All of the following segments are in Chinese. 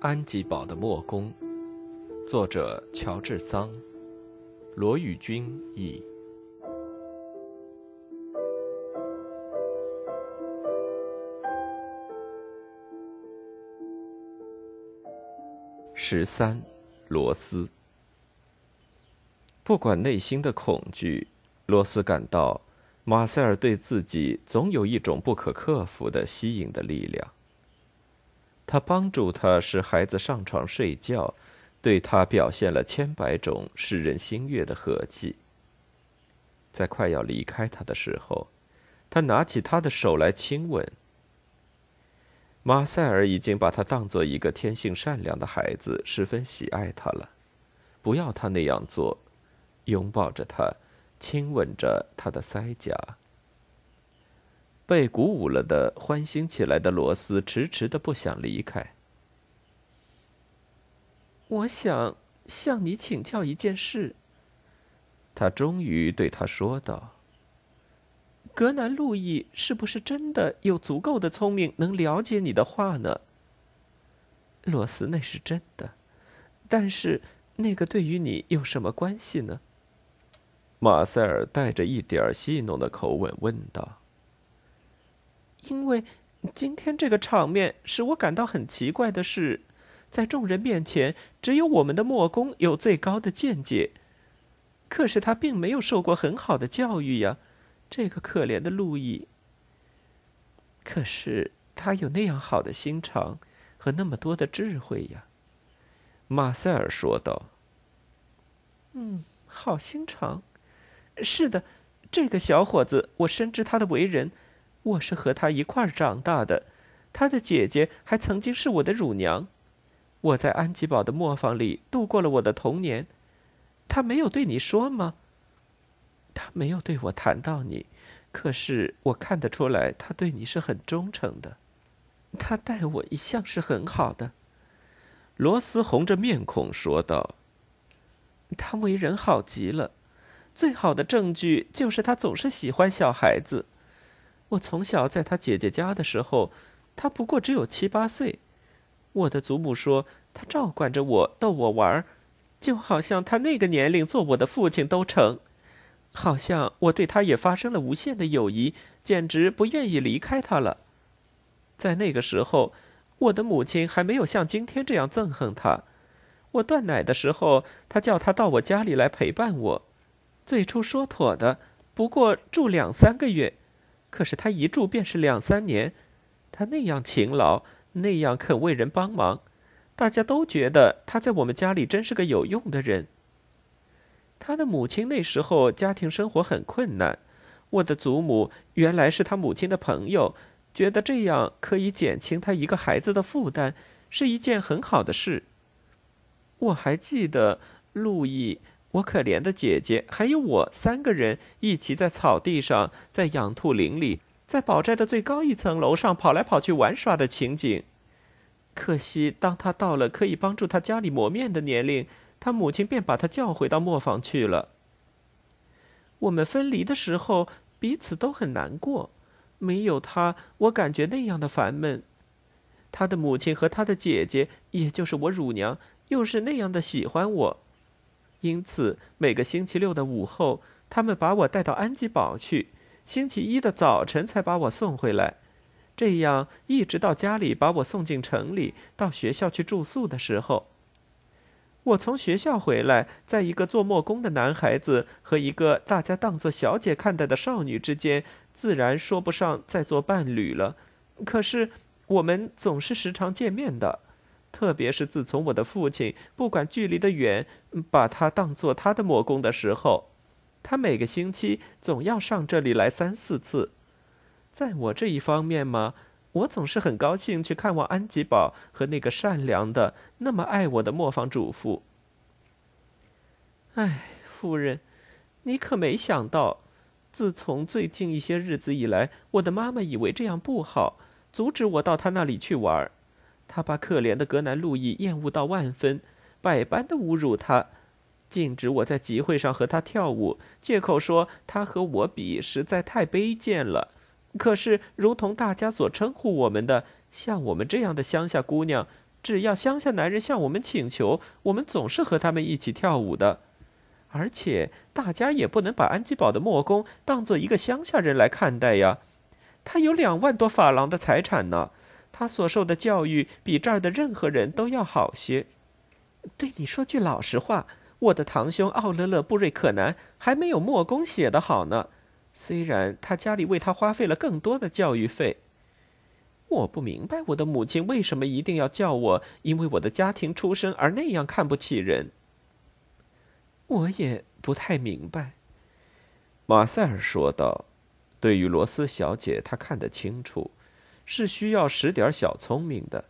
安吉堡的墨工，作者乔治桑，罗宇君译。十三，罗斯。不管内心的恐惧，罗斯感到马塞尔对自己总有一种不可克服的吸引的力量。他帮助他使孩子上床睡觉，对他表现了千百种使人心悦的和气。在快要离开他的时候，他拿起他的手来亲吻。马塞尔已经把他当做一个天性善良的孩子，十分喜爱他了。不要他那样做，拥抱着他，亲吻着他的腮颊。被鼓舞了的、欢欣起来的罗斯，迟迟的不想离开。我想向你请教一件事。他终于对他说道：“格南路易是不是真的有足够的聪明，能了解你的话呢？”罗斯，那是真的，但是那个对于你有什么关系呢？马塞尔带着一点戏弄的口吻问道。因为今天这个场面使我感到很奇怪的是，在众人面前，只有我们的墨公有最高的见解。可是他并没有受过很好的教育呀，这个可怜的路易。可是他有那样好的心肠和那么多的智慧呀，马塞尔说道。嗯，好心肠，是的，这个小伙子，我深知他的为人。我是和他一块儿长大的，他的姐姐还曾经是我的乳娘。我在安吉堡的磨坊里度过了我的童年。他没有对你说吗？他没有对我谈到你，可是我看得出来，他对你是很忠诚的。他待我一向是很好的。罗斯红着面孔说道：“他为人好极了，最好的证据就是他总是喜欢小孩子。”我从小在他姐姐家的时候，他不过只有七八岁。我的祖母说，他照管着我，逗我玩，就好像他那个年龄做我的父亲都成。好像我对他也发生了无限的友谊，简直不愿意离开他了。在那个时候，我的母亲还没有像今天这样憎恨他。我断奶的时候，他叫他到我家里来陪伴我。最初说妥的，不过住两三个月。可是他一住便是两三年，他那样勤劳，那样肯为人帮忙，大家都觉得他在我们家里真是个有用的人。他的母亲那时候家庭生活很困难，我的祖母原来是他母亲的朋友，觉得这样可以减轻他一个孩子的负担，是一件很好的事。我还记得路易。我可怜的姐姐，还有我三个人一起在草地上，在养兔林里，在宝寨的最高一层楼上跑来跑去玩耍的情景。可惜，当他到了可以帮助他家里磨面的年龄，他母亲便把他叫回到磨坊去了。我们分离的时候，彼此都很难过。没有他，我感觉那样的烦闷。他的母亲和他的姐姐，也就是我乳娘，又是那样的喜欢我。因此，每个星期六的午后，他们把我带到安吉堡去；星期一的早晨才把我送回来。这样一直到家里把我送进城里，到学校去住宿的时候，我从学校回来，在一个做木工的男孩子和一个大家当作小姐看待的少女之间，自然说不上再做伴侣了。可是，我们总是时常见面的。特别是自从我的父亲不管距离的远，把他当做他的魔工的时候，他每个星期总要上这里来三四次。在我这一方面嘛，我总是很高兴去看望安吉堡和那个善良的、那么爱我的磨坊主妇。唉，夫人，你可没想到，自从最近一些日子以来，我的妈妈以为这样不好，阻止我到她那里去玩。他把可怜的格南路易厌恶到万分，百般的侮辱他，禁止我在集会上和他跳舞，借口说他和我比实在太卑贱了。可是，如同大家所称呼我们的，像我们这样的乡下姑娘，只要乡下男人向我们请求，我们总是和他们一起跳舞的。而且大家也不能把安吉堡的莫公当做一个乡下人来看待呀。他有两万多法郎的财产呢，他所受的教育比这儿的任何人都要好些。对你说句老实话，我的堂兄奥勒勒布瑞克南还没有莫公写的好呢。虽然他家里为他花费了更多的教育费，我不明白我的母亲为什么一定要叫我因为我的家庭出身而那样看不起人。我也不太明白，马塞尔说道。对于罗斯小姐，他看得清楚，是需要使点小聪明的。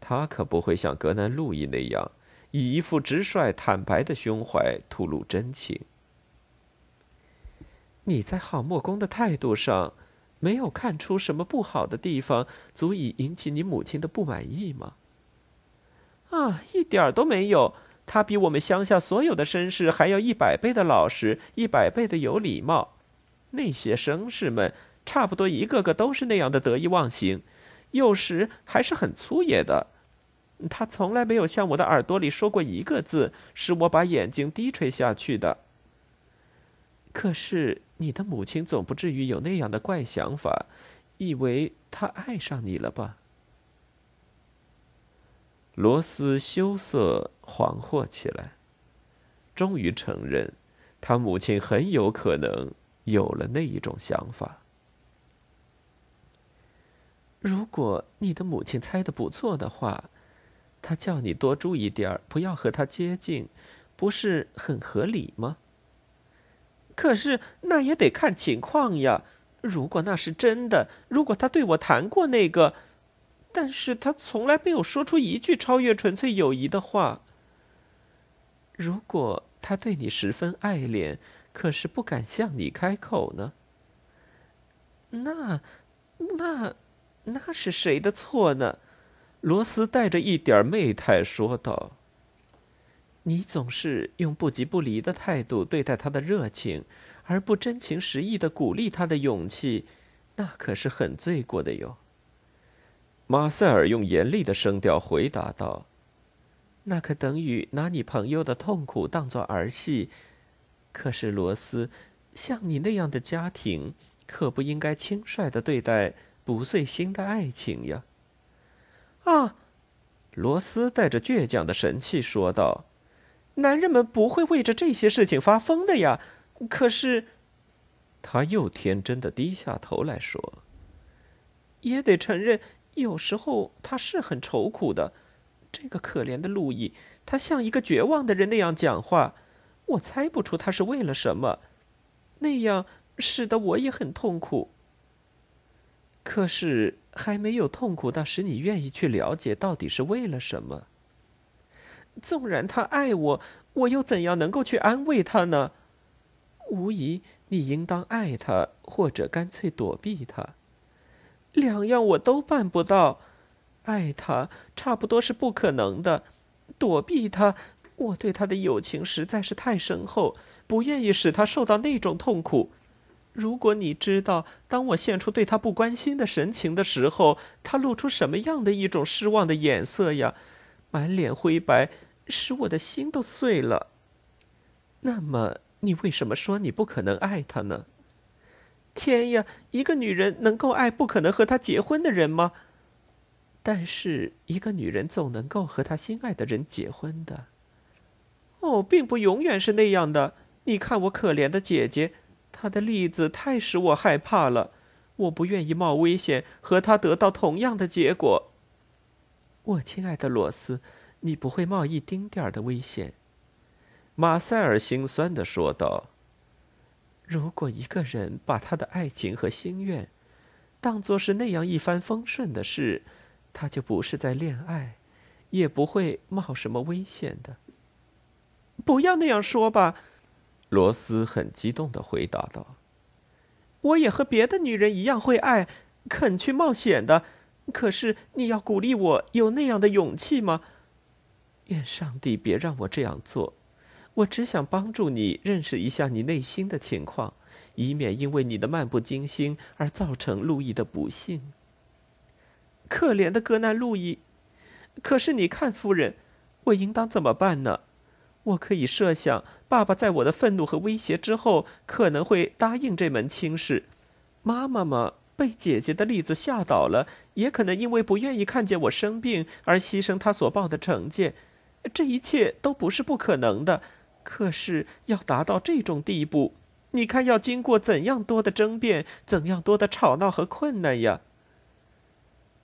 他可不会像格南路易那样，以一副直率坦白的胸怀吐露真情。你在好莫公的态度上，没有看出什么不好的地方，足以引起你母亲的不满意吗？啊，一点都没有。他比我们乡下所有的绅士还要一百倍的老实，一百倍的有礼貌。那些绅士们差不多一个个都是那样的得意忘形，有时还是很粗野的。他从来没有向我的耳朵里说过一个字，使我把眼睛低垂下去的。可是你的母亲总不至于有那样的怪想法，以为他爱上你了吧？罗斯羞涩、惶惑起来，终于承认，他母亲很有可能有了那一种想法。如果你的母亲猜的不错的话，她叫你多注意点儿，不要和他接近，不是很合理吗？可是那也得看情况呀。如果那是真的，如果他对我谈过那个……但是他从来没有说出一句超越纯粹友谊的话。如果他对你十分爱恋，可是不敢向你开口呢？那，那，那是谁的错呢？罗斯带着一点媚态说道：“你总是用不急不离的态度对待他的热情，而不真情实意的鼓励他的勇气，那可是很罪过的哟。”马塞尔用严厉的声调回答道：“那可等于拿你朋友的痛苦当作儿戏。可是罗斯，像你那样的家庭，可不应该轻率的对待不遂心的爱情呀。”啊，罗斯带着倔强的神气说道：“男人们不会为着这些事情发疯的呀。可是，他又天真的低下头来说：‘也得承认。’”有时候他是很愁苦的，这个可怜的路易，他像一个绝望的人那样讲话，我猜不出他是为了什么，那样使得我也很痛苦。可是还没有痛苦到使你愿意去了解到底是为了什么。纵然他爱我，我又怎样能够去安慰他呢？无疑，你应当爱他，或者干脆躲避他。两样我都办不到，爱他差不多是不可能的，躲避他，我对他的友情实在是太深厚，不愿意使他受到那种痛苦。如果你知道，当我现出对他不关心的神情的时候，他露出什么样的一种失望的眼色呀，满脸灰白，使我的心都碎了。那么，你为什么说你不可能爱他呢？天呀！一个女人能够爱不可能和她结婚的人吗？但是一个女人总能够和她心爱的人结婚的。哦，并不永远是那样的。你看我可怜的姐姐，他的例子太使我害怕了。我不愿意冒危险和他得到同样的结果。我亲爱的罗斯，你不会冒一丁点儿的危险。”马塞尔心酸的说道。如果一个人把他的爱情和心愿当作是那样一帆风顺的事，他就不是在恋爱，也不会冒什么危险的。不要那样说吧，罗斯很激动的回答道：“我也和别的女人一样会爱，肯去冒险的。可是你要鼓励我有那样的勇气吗？愿上帝别让我这样做。”我只想帮助你认识一下你内心的情况，以免因为你的漫不经心而造成路易的不幸。可怜的格南路易，可是你看，夫人，我应当怎么办呢？我可以设想，爸爸在我的愤怒和威胁之后，可能会答应这门亲事。妈妈嘛，被姐姐的例子吓倒了，也可能因为不愿意看见我生病而牺牲她所报的惩戒。这一切都不是不可能的。可是要达到这种地步，你看要经过怎样多的争辩，怎样多的吵闹和困难呀？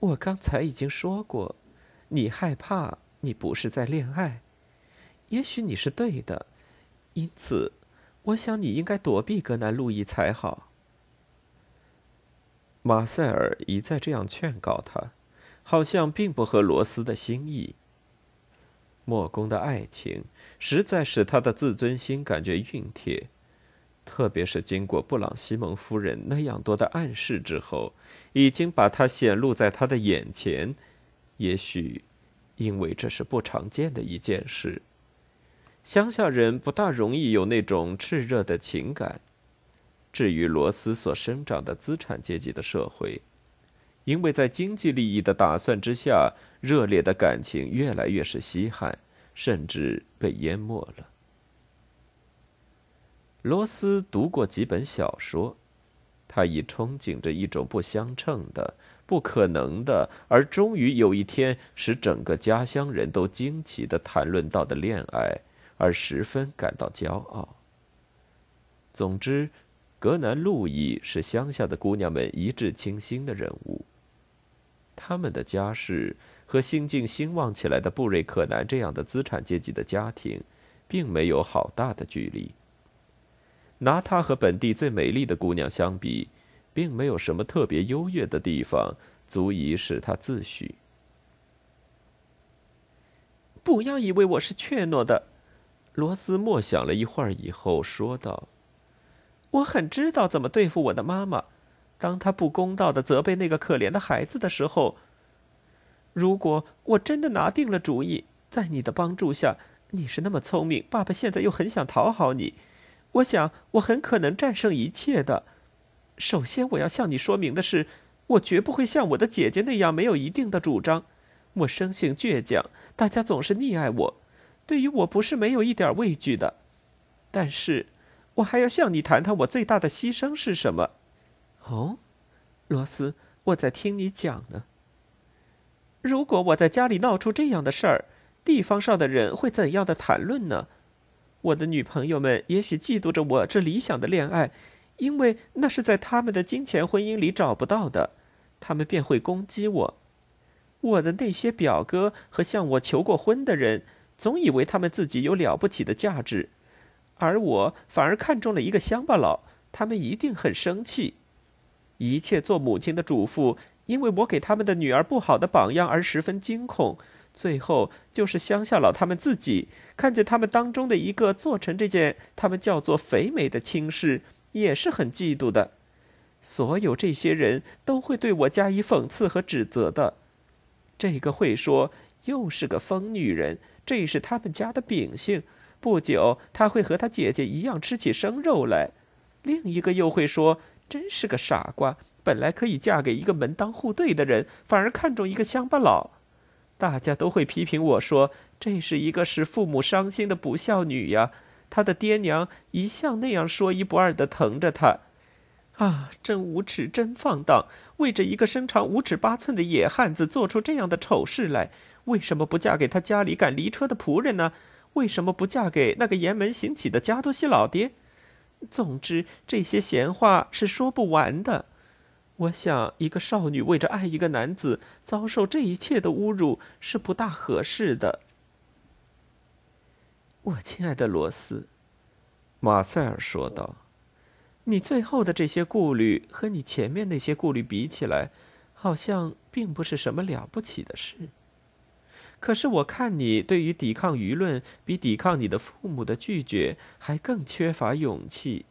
我刚才已经说过，你害怕，你不是在恋爱。也许你是对的，因此，我想你应该躲避格南路易才好。马塞尔一再这样劝告他，好像并不合罗斯的心意。莫公的爱情实在使他的自尊心感觉熨帖，特别是经过布朗西蒙夫人那样多的暗示之后，已经把他显露在他的眼前。也许，因为这是不常见的一件事，乡下人不大容易有那种炽热的情感。至于罗斯所生长的资产阶级的社会，因为在经济利益的打算之下，热烈的感情越来越是稀罕，甚至被淹没了。罗斯读过几本小说，他已憧憬着一种不相称的、不可能的，而终于有一天使整个家乡人都惊奇的谈论到的恋爱，而十分感到骄傲。总之，格南路易是乡下的姑娘们一致倾心的人物。他们的家世和新近兴旺起来的布瑞克南这样的资产阶级的家庭，并没有好大的距离。拿他和本地最美丽的姑娘相比，并没有什么特别优越的地方，足以使他自诩。不要以为我是怯懦的，罗斯默想了一会儿以后说道：“我很知道怎么对付我的妈妈。”当她不公道的责备那个可怜的孩子的时候，如果我真的拿定了主意，在你的帮助下，你是那么聪明，爸爸现在又很想讨好你，我想我很可能战胜一切的。首先，我要向你说明的是，我绝不会像我的姐姐那样没有一定的主张。我生性倔强，大家总是溺爱我，对于我不是没有一点畏惧的。但是，我还要向你谈谈我最大的牺牲是什么。哦，罗斯，我在听你讲呢。如果我在家里闹出这样的事儿，地方上的人会怎样的谈论呢？我的女朋友们也许嫉妒着我这理想的恋爱，因为那是在他们的金钱婚姻里找不到的，他们便会攻击我。我的那些表哥和向我求过婚的人，总以为他们自己有了不起的价值，而我反而看中了一个乡巴佬，他们一定很生气。一切做母亲的主妇，因为我给他们的女儿不好的榜样而十分惊恐。最后就是乡下佬他们自己，看见他们当中的一个做成这件他们叫做肥美的亲事，也是很嫉妒的。所有这些人都会对我加以讽刺和指责的。这个会说又是个疯女人，这是他们家的秉性。不久他会和他姐姐一样吃起生肉来。另一个又会说。真是个傻瓜！本来可以嫁给一个门当户对的人，反而看中一个乡巴佬。大家都会批评我说，这是一个使父母伤心的不孝女呀。她的爹娘一向那样说一不二的疼着她。啊，真无耻，真放荡！为着一个身长五尺八寸的野汉子做出这样的丑事来，为什么不嫁给他家里赶犁车的仆人呢？为什么不嫁给那个沿门行乞的加多西老爹？总之，这些闲话是说不完的。我想，一个少女为着爱一个男子，遭受这一切的侮辱是不大合适的。我亲爱的罗斯，马塞尔说道：“你最后的这些顾虑和你前面那些顾虑比起来，好像并不是什么了不起的事。”可是我看你对于抵抗舆论，比抵抗你的父母的拒绝还更缺乏勇气。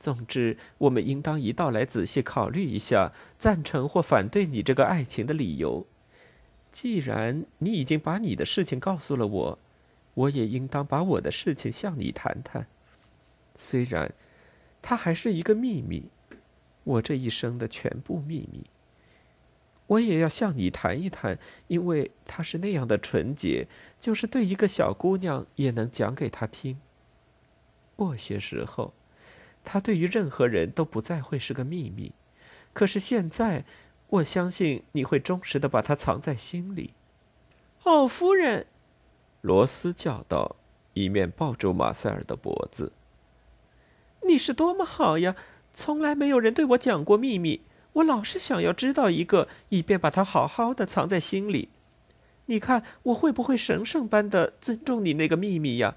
总之，我们应当一道来仔细考虑一下赞成或反对你这个爱情的理由。既然你已经把你的事情告诉了我，我也应当把我的事情向你谈谈。虽然，它还是一个秘密，我这一生的全部秘密。我也要向你谈一谈，因为他是那样的纯洁，就是对一个小姑娘也能讲给她听。过些时候，他对于任何人都不再会是个秘密，可是现在，我相信你会忠实的把它藏在心里。哦，夫人，罗斯叫道，一面抱住马塞尔的脖子。你是多么好呀！从来没有人对我讲过秘密。我老是想要知道一个，以便把它好好的藏在心里。你看我会不会神圣般的尊重你那个秘密呀？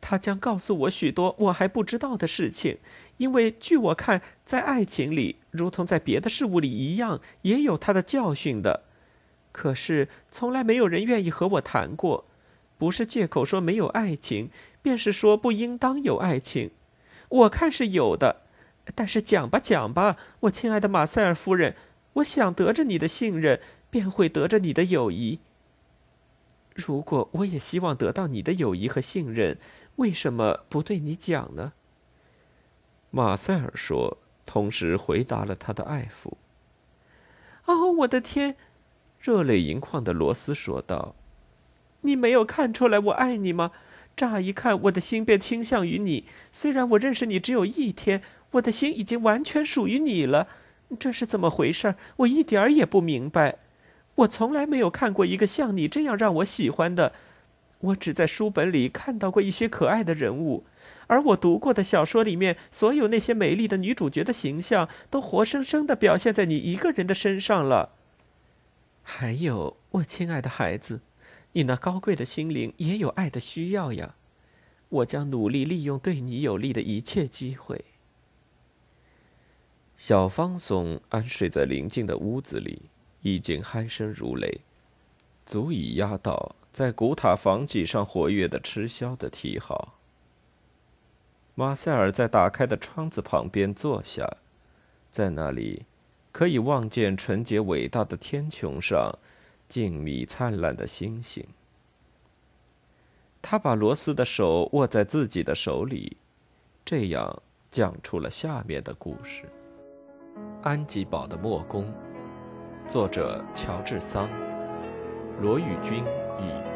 他将告诉我许多我还不知道的事情，因为据我看，在爱情里，如同在别的事物里一样，也有他的教训的。可是从来没有人愿意和我谈过，不是借口说没有爱情，便是说不应当有爱情。我看是有的。但是讲吧，讲吧，我亲爱的马塞尔夫人，我想得着你的信任，便会得着你的友谊。如果我也希望得到你的友谊和信任，为什么不对你讲呢？马塞尔说，同时回答了他的爱抚。哦，我的天！热泪盈眶的罗斯说道：“你没有看出来我爱你吗？乍一看，我的心便倾向于你，虽然我认识你只有一天。”我的心已经完全属于你了，这是怎么回事？我一点儿也不明白。我从来没有看过一个像你这样让我喜欢的。我只在书本里看到过一些可爱的人物，而我读过的小说里面，所有那些美丽的女主角的形象都活生生的表现在你一个人的身上了。还有，我亲爱的孩子，你那高贵的心灵也有爱的需要呀。我将努力利用对你有利的一切机会。小方松安睡在邻近的屋子里，已经鼾声如雷，足以压倒在古塔房脊上活跃的吃枭的啼号。马塞尔在打开的窗子旁边坐下，在那里可以望见纯洁伟大的天穹上静谧灿烂的星星。他把罗斯的手握在自己的手里，这样讲出了下面的故事。安吉堡的墨工，作者乔治桑，罗宇君译。